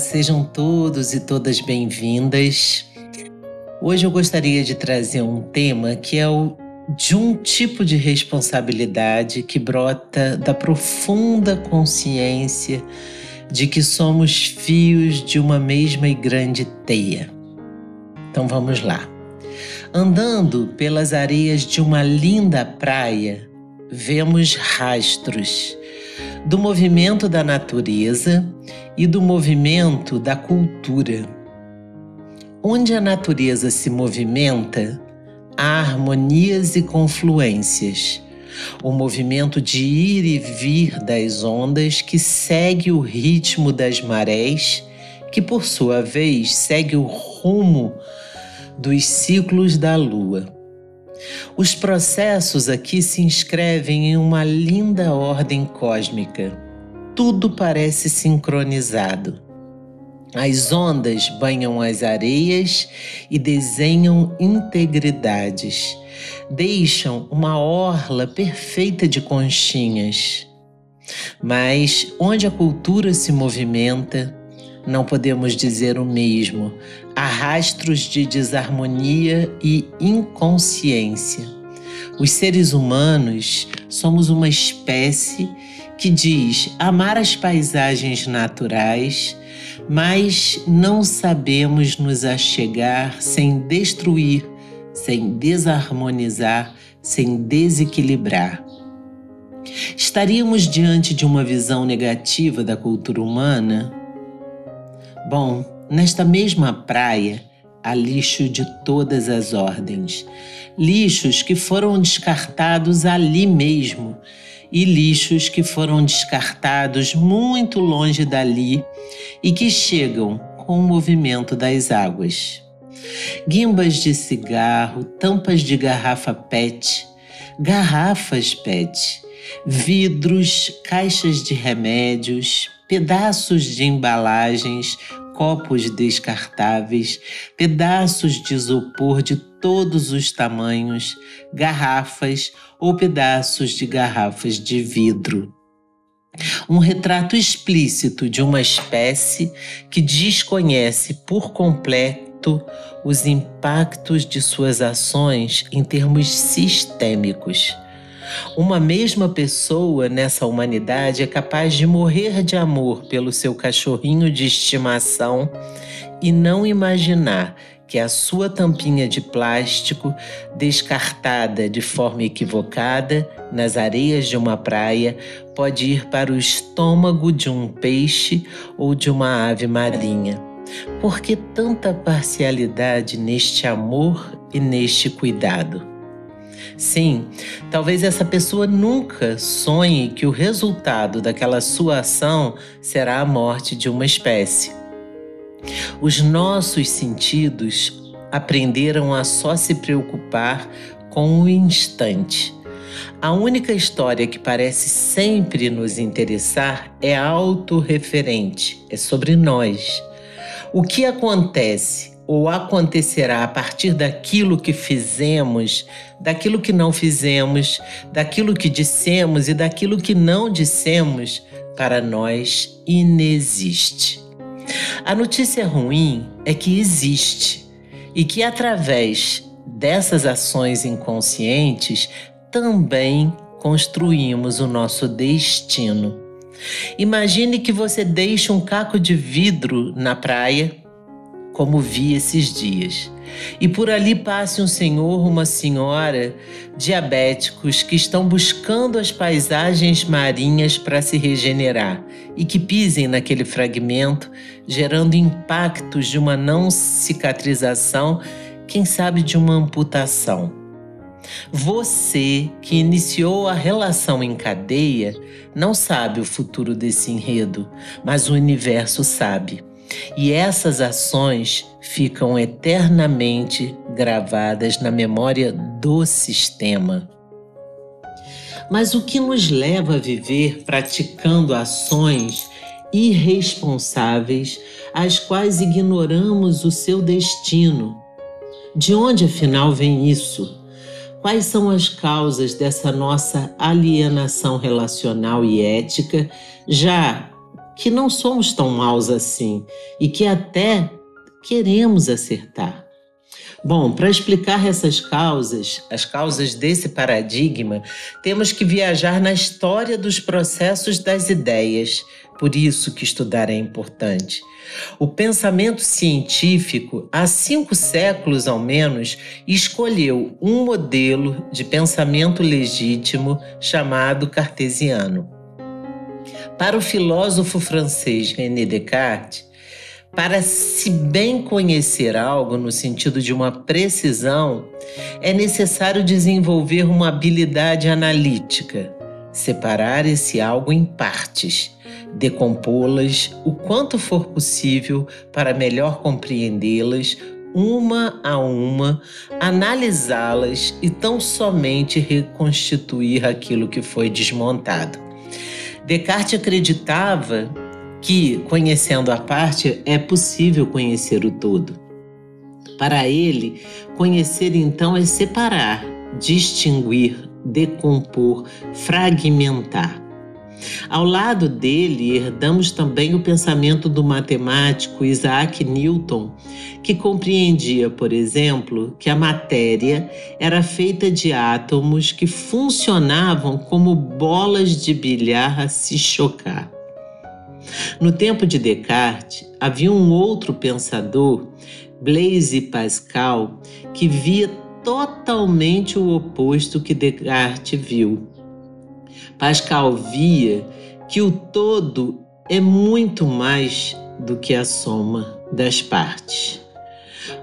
Sejam todos e todas bem-vindas. Hoje eu gostaria de trazer um tema que é o de um tipo de responsabilidade que brota da profunda consciência de que somos fios de uma mesma e grande teia. Então vamos lá. Andando pelas areias de uma linda praia, vemos rastros do movimento da natureza e do movimento da cultura. Onde a natureza se movimenta, há harmonias e confluências. O movimento de ir e vir das ondas que segue o ritmo das marés, que por sua vez segue o rumo dos ciclos da lua. Os processos aqui se inscrevem em uma linda ordem cósmica. Tudo parece sincronizado. As ondas banham as areias e desenham integridades. Deixam uma orla perfeita de conchinhas. Mas onde a cultura se movimenta, não podemos dizer o mesmo. Há rastros de desarmonia e inconsciência. Os seres humanos somos uma espécie que diz amar as paisagens naturais, mas não sabemos nos achegar sem destruir, sem desarmonizar, sem desequilibrar. Estaríamos diante de uma visão negativa da cultura humana? Bom, nesta mesma praia há lixo de todas as ordens. Lixos que foram descartados ali mesmo e lixos que foram descartados muito longe dali e que chegam com o movimento das águas. Guimbas de cigarro, tampas de garrafa PET, garrafas PET, vidros, caixas de remédios, pedaços de embalagens, copos descartáveis, pedaços de isopor de todos os tamanhos, garrafas ou pedaços de garrafas de vidro. Um retrato explícito de uma espécie que desconhece por completo os impactos de suas ações em termos sistêmicos uma mesma pessoa nessa humanidade é capaz de morrer de amor pelo seu cachorrinho de estimação e não imaginar que a sua tampinha de plástico, descartada de forma equivocada nas areias de uma praia, pode ir para o estômago de um peixe ou de uma ave marinha. Por que tanta parcialidade neste amor e neste cuidado? Sim, talvez essa pessoa nunca sonhe que o resultado daquela sua ação será a morte de uma espécie. Os nossos sentidos aprenderam a só se preocupar com o instante. A única história que parece sempre nos interessar é autorreferente, é sobre nós. O que acontece ou acontecerá a partir daquilo que fizemos, daquilo que não fizemos, daquilo que dissemos e daquilo que não dissemos, para nós inexiste. A notícia ruim é que existe e que através dessas ações inconscientes também construímos o nosso destino. Imagine que você deixa um caco de vidro na praia como vi esses dias. E por ali passe um senhor, uma senhora, diabéticos que estão buscando as paisagens marinhas para se regenerar e que pisem naquele fragmento, gerando impactos de uma não cicatrização, quem sabe de uma amputação. Você que iniciou a relação em cadeia não sabe o futuro desse enredo, mas o universo sabe. E essas ações ficam eternamente gravadas na memória do sistema. Mas o que nos leva a viver praticando ações irresponsáveis, às quais ignoramos o seu destino? De onde afinal vem isso? Quais são as causas dessa nossa alienação relacional e ética, já que não somos tão maus assim e que até queremos acertar. Bom, para explicar essas causas, as causas desse paradigma, temos que viajar na história dos processos das ideias. Por isso que estudar é importante. O pensamento científico, há cinco séculos ao menos, escolheu um modelo de pensamento legítimo chamado cartesiano. Para o filósofo francês René Descartes, para se bem conhecer algo no sentido de uma precisão, é necessário desenvolver uma habilidade analítica, separar esse algo em partes, decompô-las o quanto for possível para melhor compreendê-las uma a uma, analisá-las e tão somente reconstituir aquilo que foi desmontado. Descartes acreditava que, conhecendo a parte, é possível conhecer o todo. Para ele, conhecer então é separar, distinguir, decompor, fragmentar. Ao lado dele, herdamos também o pensamento do matemático Isaac Newton, que compreendia, por exemplo, que a matéria era feita de átomos que funcionavam como bolas de bilhar a se chocar. No tempo de Descartes, havia um outro pensador, Blaise Pascal, que via totalmente o oposto que Descartes viu. Pascal via que o todo é muito mais do que a soma das partes.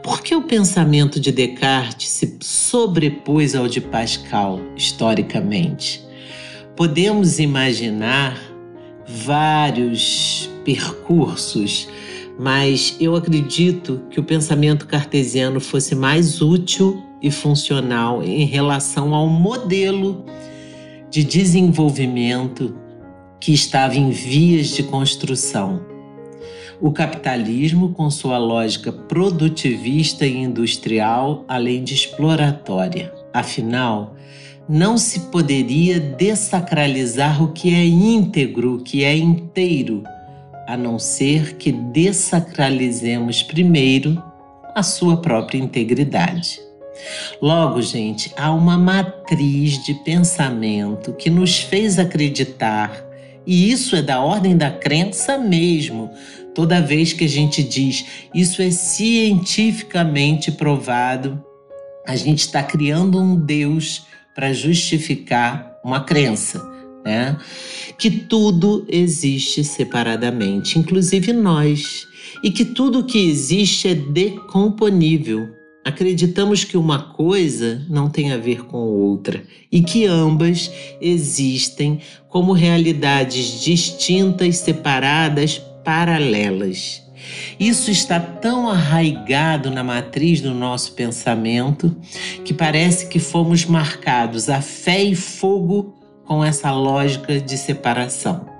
Por que o pensamento de Descartes se sobrepôs ao de Pascal historicamente? Podemos imaginar vários percursos, mas eu acredito que o pensamento cartesiano fosse mais útil e funcional em relação ao modelo de desenvolvimento que estava em vias de construção. O capitalismo, com sua lógica produtivista e industrial, além de exploratória. Afinal, não se poderia dessacralizar o que é íntegro, o que é inteiro, a não ser que dessacralizemos primeiro a sua própria integridade. Logo, gente, há uma matriz de pensamento que nos fez acreditar, e isso é da ordem da crença mesmo. Toda vez que a gente diz isso é cientificamente provado, a gente está criando um Deus para justificar uma crença, né? Que tudo existe separadamente, inclusive nós, e que tudo que existe é decomponível. Acreditamos que uma coisa não tem a ver com outra e que ambas existem como realidades distintas, separadas, paralelas. Isso está tão arraigado na matriz do nosso pensamento que parece que fomos marcados a fé e fogo com essa lógica de separação.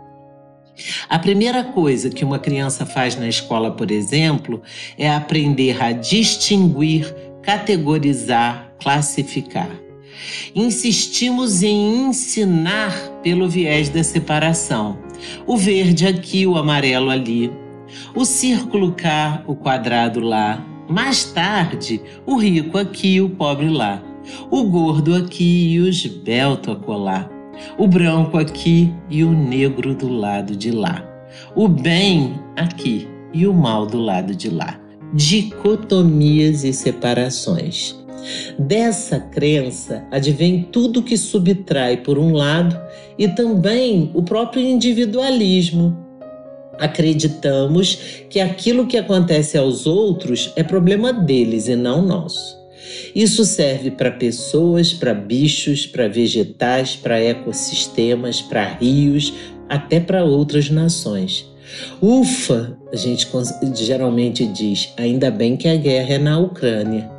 A primeira coisa que uma criança faz na escola, por exemplo, é aprender a distinguir, categorizar, classificar. Insistimos em ensinar pelo viés da separação. O verde aqui, o amarelo ali, o círculo cá, o quadrado lá. Mais tarde, o rico aqui, o pobre lá. O gordo aqui e o esbelto acolá. O branco aqui e o negro do lado de lá. O bem aqui e o mal do lado de lá. Dicotomias e separações. Dessa crença advém tudo que subtrai por um lado e também o próprio individualismo, acreditamos que aquilo que acontece aos outros é problema deles e não nosso. Isso serve para pessoas, para bichos, para vegetais, para ecossistemas, para rios, até para outras nações. Ufa, a gente geralmente diz, ainda bem que a guerra é na Ucrânia.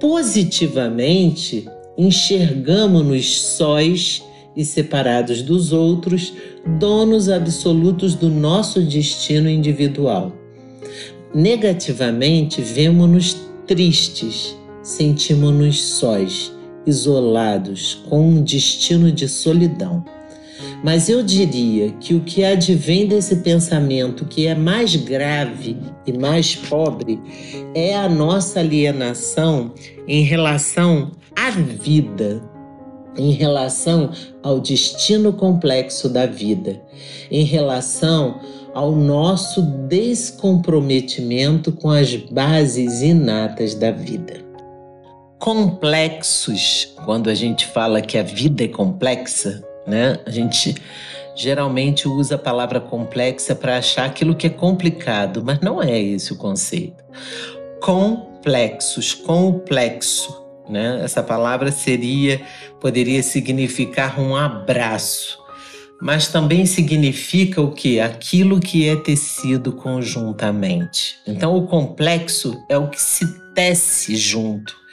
Positivamente, enxergamos-nos sóis e separados dos outros, donos absolutos do nosso destino individual. Negativamente, vemos-nos tristes, sentimos-nos sós, isolados, com um destino de solidão. Mas eu diria que o que advém desse pensamento, que é mais grave e mais pobre, é a nossa alienação em relação à vida, em relação ao destino complexo da vida, em relação ao nosso descomprometimento com as bases inatas da vida. Complexos, quando a gente fala que a vida é complexa, né? A gente geralmente usa a palavra complexa para achar aquilo que é complicado, mas não é esse o conceito. Complexos, complexo, né? Essa palavra seria poderia significar um abraço, mas também significa o que? Aquilo que é tecido conjuntamente. Então o complexo é o que se tece junto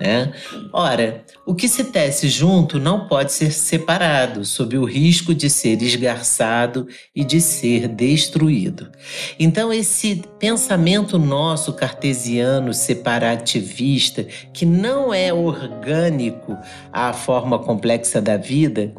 né? Ora, o que se tece junto não pode ser separado, sob o risco de ser esgarçado e de ser destruído. Então, esse pensamento nosso cartesiano separativista, que não é orgânico à forma complexa da vida,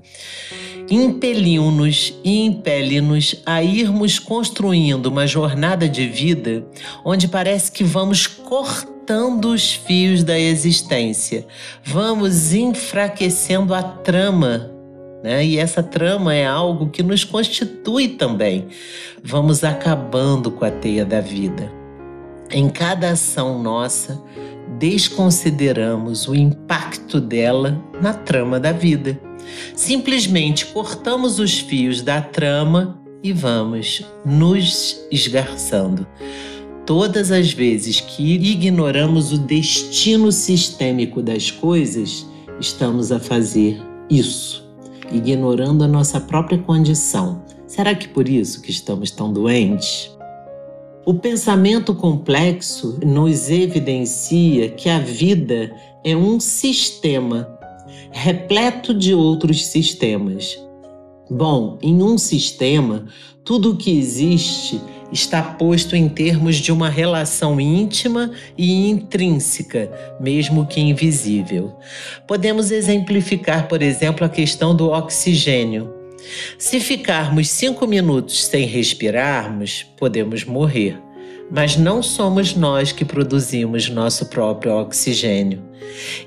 impeliu-nos e impele-nos a irmos construindo uma jornada de vida onde parece que vamos cortar cortando os fios da existência, vamos enfraquecendo a trama. Né? E essa trama é algo que nos constitui também. Vamos acabando com a teia da vida. Em cada ação nossa, desconsideramos o impacto dela na trama da vida. Simplesmente cortamos os fios da trama e vamos nos esgarçando todas as vezes que ignoramos o destino sistêmico das coisas, estamos a fazer isso, ignorando a nossa própria condição. Será que por isso que estamos tão doentes? O pensamento complexo nos evidencia que a vida é um sistema repleto de outros sistemas. Bom, em um sistema, tudo o que existe está posto em termos de uma relação íntima e intrínseca, mesmo que invisível. Podemos exemplificar, por exemplo, a questão do oxigênio. Se ficarmos cinco minutos sem respirarmos, podemos morrer mas não somos nós que produzimos nosso próprio oxigênio.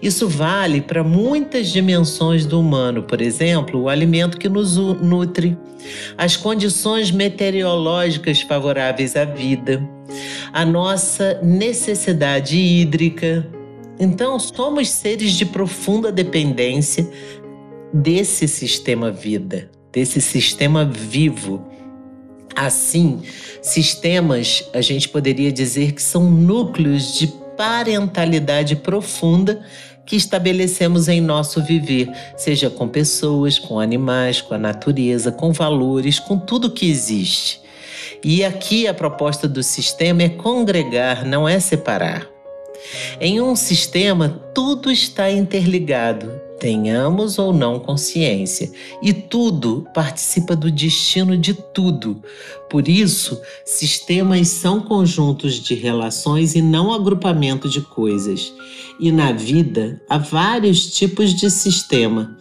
Isso vale para muitas dimensões do humano, por exemplo, o alimento que nos nutre, as condições meteorológicas favoráveis à vida, a nossa necessidade hídrica. Então, somos seres de profunda dependência desse sistema vida, desse sistema vivo Assim, sistemas a gente poderia dizer que são núcleos de parentalidade profunda que estabelecemos em nosso viver, seja com pessoas, com animais, com a natureza, com valores, com tudo que existe. E aqui a proposta do sistema é congregar, não é separar. Em um sistema, tudo está interligado, tenhamos ou não consciência, e tudo participa do destino de tudo. Por isso, sistemas são conjuntos de relações e não agrupamento de coisas. E na vida há vários tipos de sistema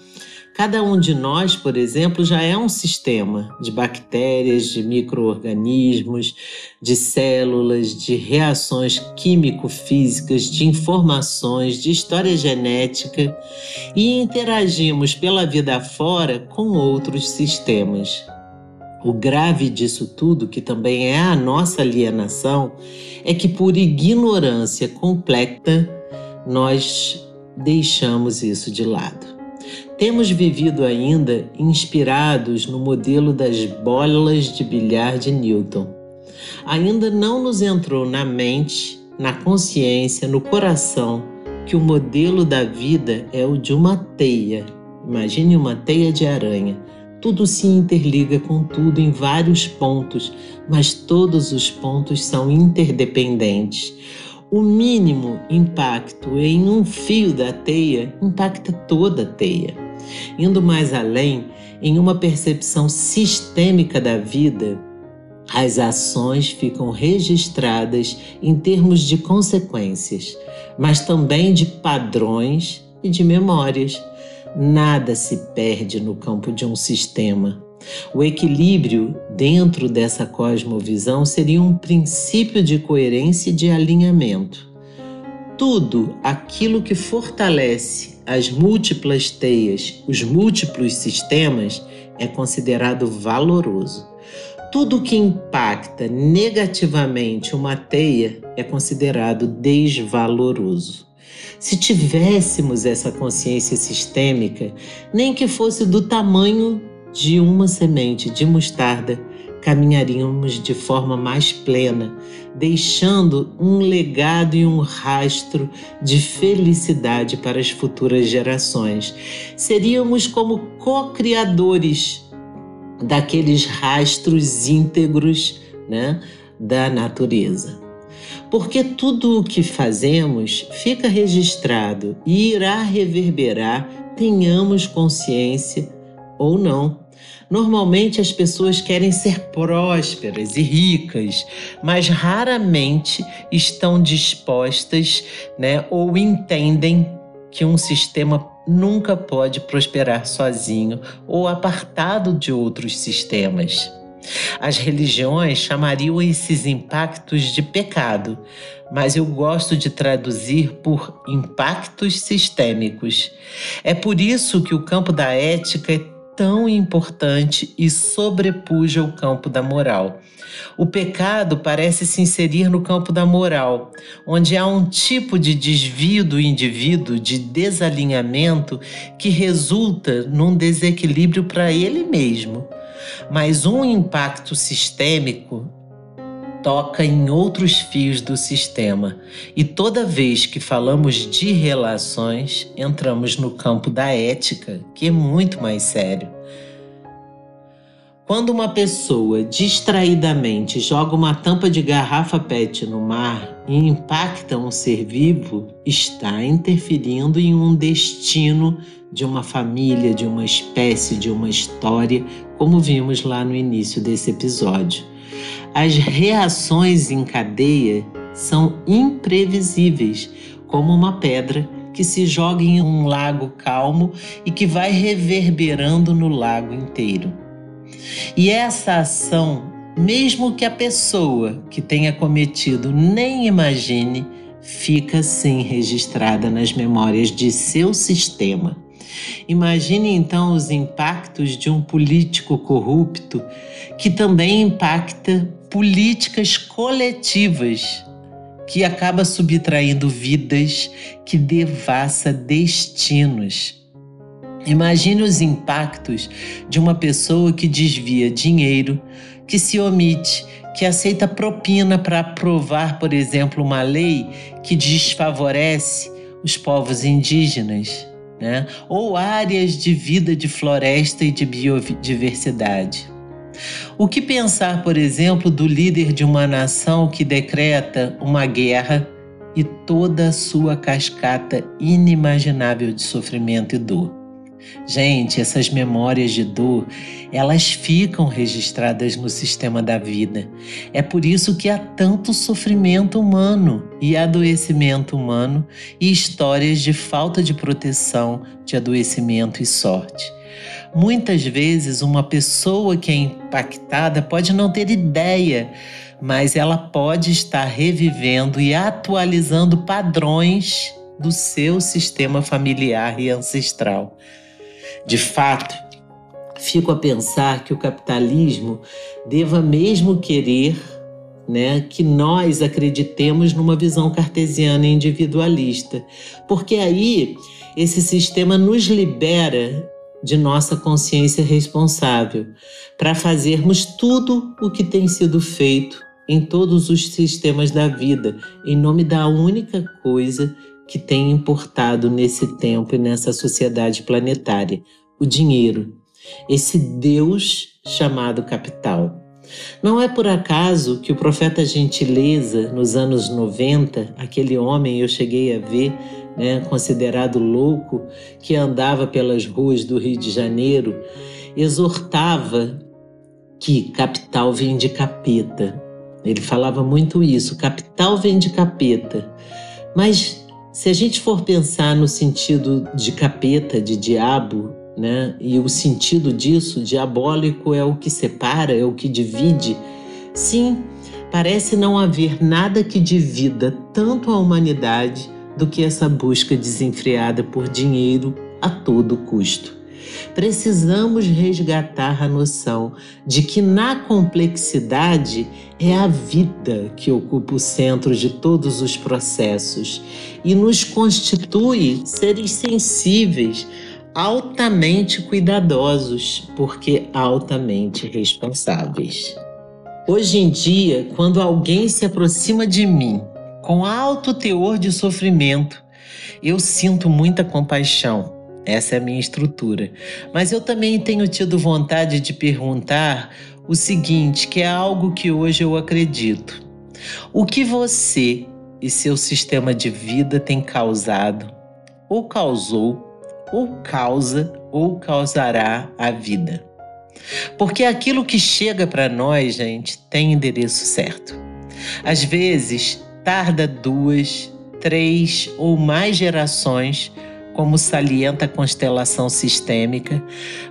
Cada um de nós, por exemplo, já é um sistema de bactérias, de micro-organismos, de células, de reações químico-físicas, de informações, de história genética e interagimos pela vida fora com outros sistemas. O grave disso tudo, que também é a nossa alienação, é que por ignorância completa nós deixamos isso de lado. Temos vivido ainda inspirados no modelo das bolas de bilhar de Newton. Ainda não nos entrou na mente, na consciência, no coração que o modelo da vida é o de uma teia. Imagine uma teia de aranha. Tudo se interliga com tudo em vários pontos, mas todos os pontos são interdependentes. O mínimo impacto em um fio da teia impacta toda a teia. Indo mais além, em uma percepção sistêmica da vida, as ações ficam registradas em termos de consequências, mas também de padrões e de memórias. Nada se perde no campo de um sistema. O equilíbrio dentro dessa cosmovisão seria um princípio de coerência e de alinhamento. Tudo aquilo que fortalece as múltiplas teias, os múltiplos sistemas, é considerado valoroso. Tudo que impacta negativamente uma teia é considerado desvaloroso. Se tivéssemos essa consciência sistêmica, nem que fosse do tamanho de uma semente de mostarda, caminharíamos de forma mais plena, deixando um legado e um rastro de felicidade para as futuras gerações. Seríamos como co-criadores daqueles rastros íntegros né, da natureza. Porque tudo o que fazemos fica registrado e irá reverberar, tenhamos consciência ou não. Normalmente as pessoas querem ser prósperas e ricas, mas raramente estão dispostas, né, ou entendem que um sistema nunca pode prosperar sozinho ou apartado de outros sistemas. As religiões chamariam esses impactos de pecado, mas eu gosto de traduzir por impactos sistêmicos. É por isso que o campo da ética é tão importante e sobrepuja o campo da moral. O pecado parece se inserir no campo da moral, onde há um tipo de desvio do indivíduo, de desalinhamento, que resulta num desequilíbrio para ele mesmo. Mas um impacto sistêmico toca em outros fios do sistema. E toda vez que falamos de relações, entramos no campo da ética, que é muito mais sério. Quando uma pessoa distraidamente joga uma tampa de garrafa PET no mar e impacta um ser vivo, está interferindo em um destino de uma família, de uma espécie, de uma história, como vimos lá no início desse episódio. As reações em cadeia são imprevisíveis, como uma pedra que se joga em um lago calmo e que vai reverberando no lago inteiro. E essa ação, mesmo que a pessoa que tenha cometido nem imagine, fica sim registrada nas memórias de seu sistema. Imagine então os impactos de um político corrupto que também impacta políticas coletivas, que acaba subtraindo vidas, que devassa destinos. Imagine os impactos de uma pessoa que desvia dinheiro, que se omite, que aceita propina para aprovar, por exemplo, uma lei que desfavorece os povos indígenas né? ou áreas de vida de floresta e de biodiversidade. O que pensar, por exemplo, do líder de uma nação que decreta uma guerra e toda a sua cascata inimaginável de sofrimento e dor? Gente, essas memórias de dor, elas ficam registradas no sistema da vida. É por isso que há tanto sofrimento humano e adoecimento humano e histórias de falta de proteção, de adoecimento e sorte. Muitas vezes, uma pessoa que é impactada pode não ter ideia, mas ela pode estar revivendo e atualizando padrões do seu sistema familiar e ancestral. De fato, fico a pensar que o capitalismo deva mesmo querer né, que nós acreditemos numa visão cartesiana individualista, porque aí esse sistema nos libera de nossa consciência responsável para fazermos tudo o que tem sido feito em todos os sistemas da vida, em nome da única coisa que tem importado nesse tempo e nessa sociedade planetária: o dinheiro, esse Deus chamado capital. Não é por acaso que o profeta Gentileza, nos anos 90, aquele homem eu cheguei a ver, né, considerado louco, que andava pelas ruas do Rio de Janeiro, exortava que capital vem de capeta. Ele falava muito isso, capital vem de capeta. Mas Se a gente for pensar no sentido de capeta, de diabo, né? E o sentido disso, diabólico é o que separa, é o que divide. Sim, parece não haver nada que divida tanto a humanidade do que essa busca desenfreada por dinheiro a todo custo. Precisamos resgatar a noção de que na complexidade é a vida que ocupa o centro de todos os processos e nos constitui seres sensíveis, altamente cuidadosos, porque altamente responsáveis. Hoje em dia, quando alguém se aproxima de mim com alto teor de sofrimento, eu sinto muita compaixão. Essa é a minha estrutura. Mas eu também tenho tido vontade de perguntar o seguinte, que é algo que hoje eu acredito. O que você e seu sistema de vida tem causado, ou causou, ou causa, ou causará a vida? Porque aquilo que chega para nós, gente, tem endereço certo. Às vezes, tarda duas, três ou mais gerações, como salienta a constelação sistêmica,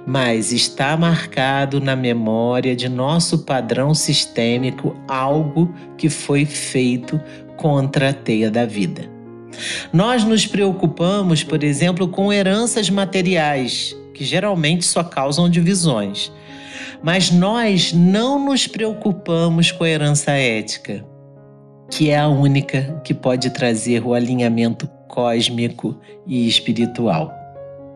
mas está marcado na memória de nosso padrão sistêmico algo que foi feito contra a teia da vida. Nós nos preocupamos, por exemplo, com heranças materiais, que geralmente só causam divisões. Mas nós não nos preocupamos com a herança ética, que é a única que pode trazer o alinhamento cósmico e espiritual.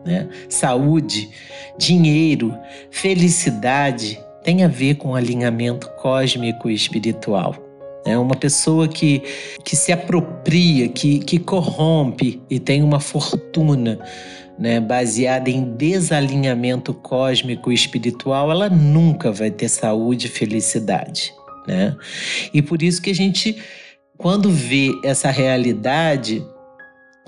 Né? Saúde, dinheiro, felicidade tem a ver com alinhamento cósmico e espiritual. É uma pessoa que, que se apropria, que, que corrompe e tem uma fortuna né, baseada em desalinhamento cósmico e espiritual, ela nunca vai ter saúde e felicidade. Né? E por isso que a gente quando vê essa realidade,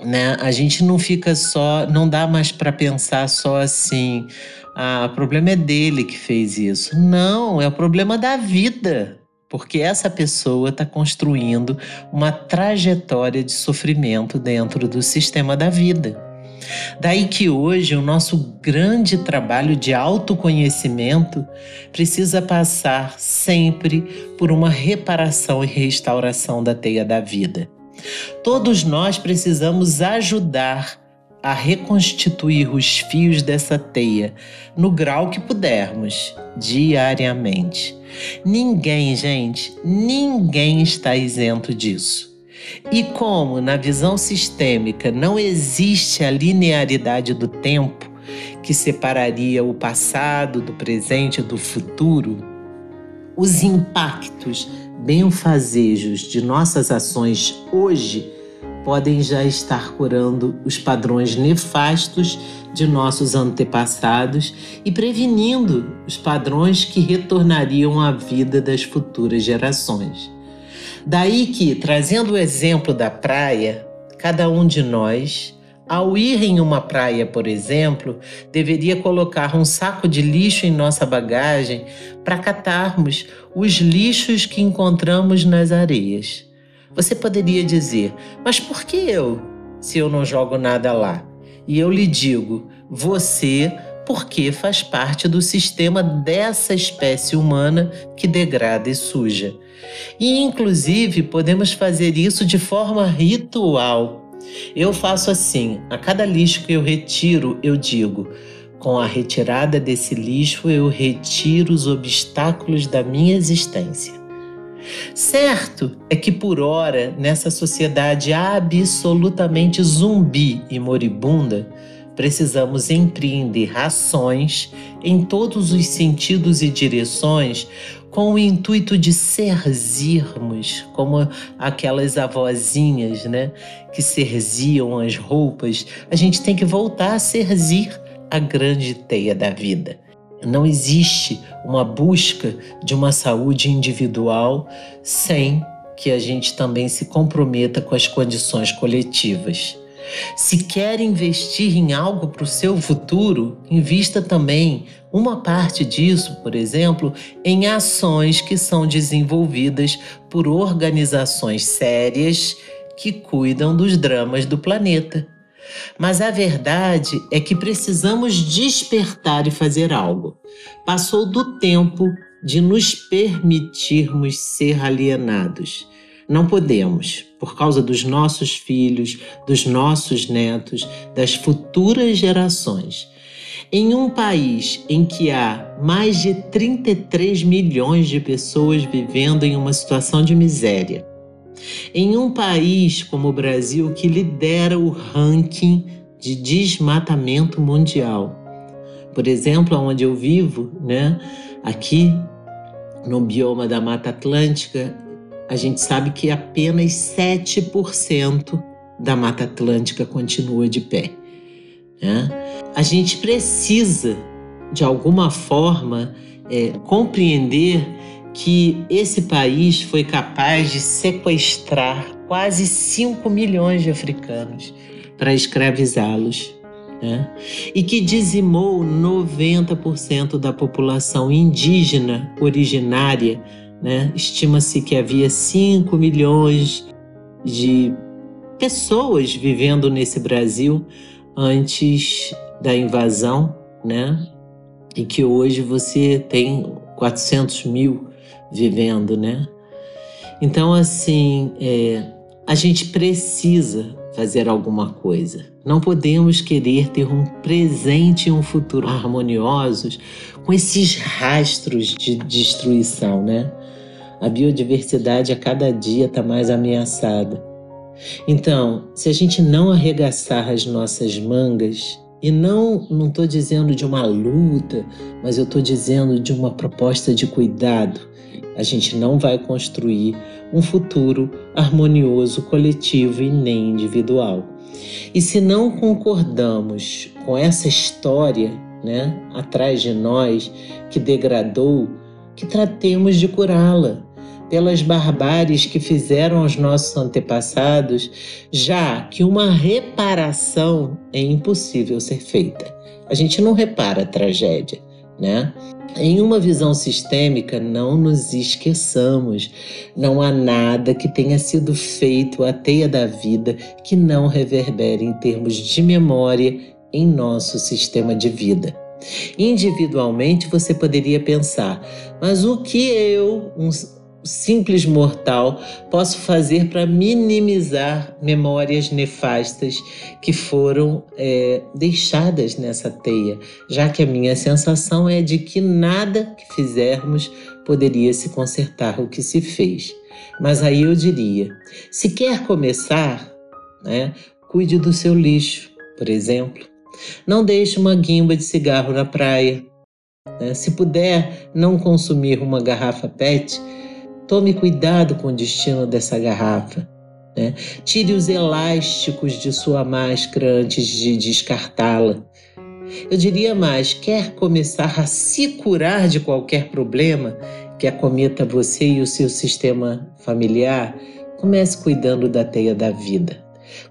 né, a gente não fica só, não dá mais para pensar só assim, ah, o problema é dele que fez isso. Não, é o problema da vida, porque essa pessoa está construindo uma trajetória de sofrimento dentro do sistema da vida. Daí que hoje o nosso grande trabalho de autoconhecimento precisa passar sempre por uma reparação e restauração da teia da vida. Todos nós precisamos ajudar a reconstituir os fios dessa teia no grau que pudermos, diariamente. Ninguém, gente, ninguém está isento disso. E como na visão sistêmica não existe a linearidade do tempo que separaria o passado do presente e do futuro, os impactos benfazejos de nossas ações hoje podem já estar curando os padrões nefastos de nossos antepassados e prevenindo os padrões que retornariam à vida das futuras gerações. Daí que, trazendo o exemplo da praia, cada um de nós, ao ir em uma praia, por exemplo, deveria colocar um saco de lixo em nossa bagagem para catarmos os lixos que encontramos nas areias. Você poderia dizer, mas por que eu, se eu não jogo nada lá? E eu lhe digo, você porque faz parte do sistema dessa espécie humana que degrada e suja. E, inclusive, podemos fazer isso de forma ritual. Eu faço assim: a cada lixo que eu retiro, eu digo. Com a retirada desse lixo, eu retiro os obstáculos da minha existência. Certo é que, por hora, nessa sociedade absolutamente zumbi e moribunda, precisamos empreender ações em todos os sentidos e direções com o intuito de serzirmos, como aquelas avózinhas, né, que serziam as roupas. A gente tem que voltar a serzir a grande teia da vida. Não existe uma busca de uma saúde individual sem que a gente também se comprometa com as condições coletivas. Se quer investir em algo para o seu futuro, invista também uma parte disso, por exemplo, em ações que são desenvolvidas por organizações sérias que cuidam dos dramas do planeta. Mas a verdade é que precisamos despertar e fazer algo. Passou do tempo de nos permitirmos ser alienados. Não podemos, por causa dos nossos filhos, dos nossos netos, das futuras gerações. Em um país em que há mais de 33 milhões de pessoas vivendo em uma situação de miséria, em um país como o Brasil que lidera o ranking de desmatamento mundial. Por exemplo, onde eu vivo, né, aqui no bioma da Mata Atlântica, a gente sabe que apenas 7% da Mata Atlântica continua de pé. Né? A gente precisa, de alguma forma, é, compreender que esse país foi capaz de sequestrar quase 5 milhões de africanos para escravizá-los. Né? E que dizimou 90% da população indígena originária. Né? Estima-se que havia 5 milhões de pessoas vivendo nesse Brasil antes da invasão, né? E que hoje você tem 400 mil vivendo, né? Então, assim, é, a gente precisa fazer alguma coisa. Não podemos querer ter um presente e um futuro harmoniosos com esses rastros de destruição, né? A biodiversidade a cada dia está mais ameaçada. Então, se a gente não arregaçar as nossas mangas, e não não estou dizendo de uma luta, mas eu estou dizendo de uma proposta de cuidado, a gente não vai construir um futuro harmonioso, coletivo e nem individual. E se não concordamos com essa história, né, atrás de nós que degradou, que tratemos de curá-la pelas barbáries que fizeram aos nossos antepassados, já que uma reparação é impossível ser feita. A gente não repara a tragédia, né? Em uma visão sistêmica, não nos esqueçamos, não há nada que tenha sido feito à teia da vida que não reverbere em termos de memória em nosso sistema de vida. Individualmente, você poderia pensar, mas o que eu, um simples mortal posso fazer para minimizar memórias nefastas que foram é, deixadas nessa teia, já que a minha sensação é de que nada que fizermos poderia se consertar o que se fez. Mas aí eu diria: se quer começar, né, cuide do seu lixo, por exemplo. Não deixe uma guimba de cigarro na praia. Né? Se puder não consumir uma garrafa PET, Tome cuidado com o destino dessa garrafa. Né? Tire os elásticos de sua máscara antes de descartá-la. Eu diria mais: quer começar a se curar de qualquer problema que acometa você e o seu sistema familiar? Comece cuidando da teia da vida.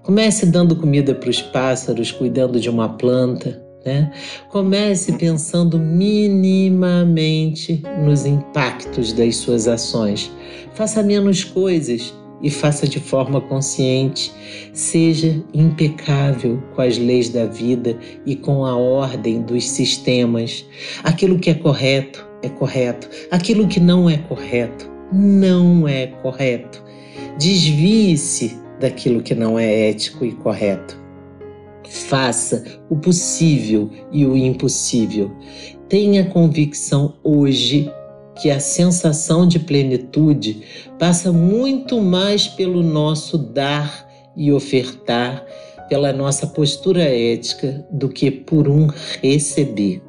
Comece dando comida para os pássaros, cuidando de uma planta. Né? Comece pensando minimamente nos impactos das suas ações. Faça menos coisas e faça de forma consciente. Seja impecável com as leis da vida e com a ordem dos sistemas. Aquilo que é correto é correto, aquilo que não é correto não é correto. Desvie-se daquilo que não é ético e correto. Faça o possível e o impossível. Tenha convicção hoje que a sensação de plenitude passa muito mais pelo nosso dar e ofertar, pela nossa postura ética, do que por um receber.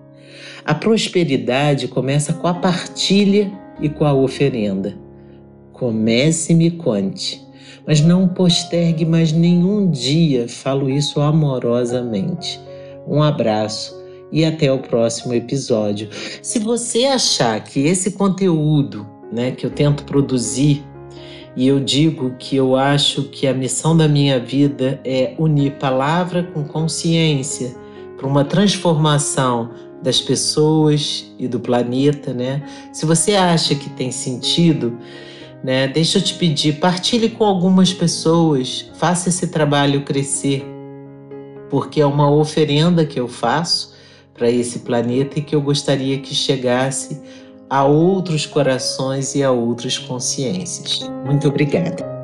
A prosperidade começa com a partilha e com a oferenda. Comece e me conte mas não postergue mais nenhum dia, falo isso amorosamente. Um abraço e até o próximo episódio. Se você achar que esse conteúdo, né, que eu tento produzir, e eu digo que eu acho que a missão da minha vida é unir palavra com consciência para uma transformação das pessoas e do planeta, né? Se você acha que tem sentido, Né? Deixa eu te pedir, partilhe com algumas pessoas, faça esse trabalho crescer, porque é uma oferenda que eu faço para esse planeta e que eu gostaria que chegasse a outros corações e a outras consciências. Muito obrigada.